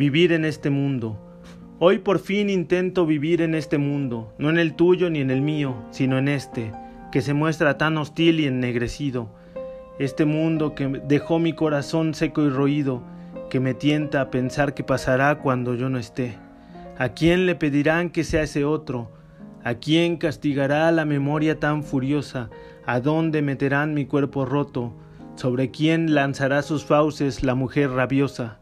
vivir en este mundo. Hoy por fin intento vivir en este mundo, no en el tuyo ni en el mío, sino en este, que se muestra tan hostil y ennegrecido. Este mundo que dejó mi corazón seco y roído, que me tienta a pensar que pasará cuando yo no esté. ¿A quién le pedirán que sea ese otro? ¿A quién castigará la memoria tan furiosa? ¿A dónde meterán mi cuerpo roto? ¿Sobre quién lanzará sus fauces la mujer rabiosa?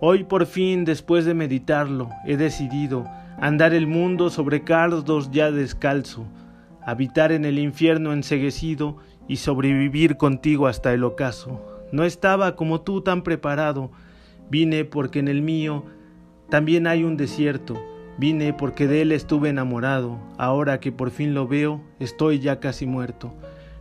Hoy por fin, después de meditarlo, he decidido andar el mundo sobre cardos ya descalzo, habitar en el infierno enseguecido y sobrevivir contigo hasta el ocaso. No estaba como tú tan preparado, vine porque en el mío también hay un desierto. Vine porque de él estuve enamorado. Ahora que por fin lo veo, estoy ya casi muerto.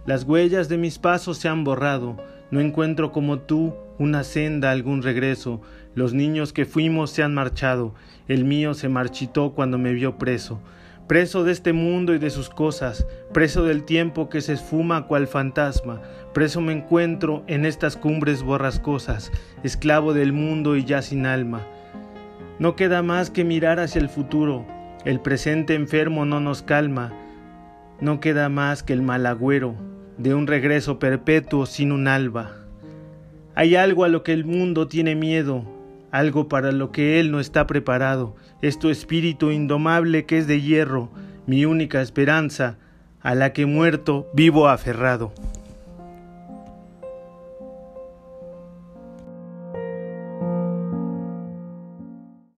Las huellas de mis pasos se han borrado. No encuentro como tú una senda, algún regreso. Los niños que fuimos se han marchado. El mío se marchitó cuando me vio preso. Preso de este mundo y de sus cosas, preso del tiempo que se esfuma cual fantasma, preso me encuentro en estas cumbres borrascosas, esclavo del mundo y ya sin alma. No queda más que mirar hacia el futuro. El presente enfermo no nos calma. No queda más que el malagüero de un regreso perpetuo sin un alba. Hay algo a lo que el mundo tiene miedo, algo para lo que él no está preparado. Es tu espíritu indomable que es de hierro, mi única esperanza, a la que muerto vivo aferrado.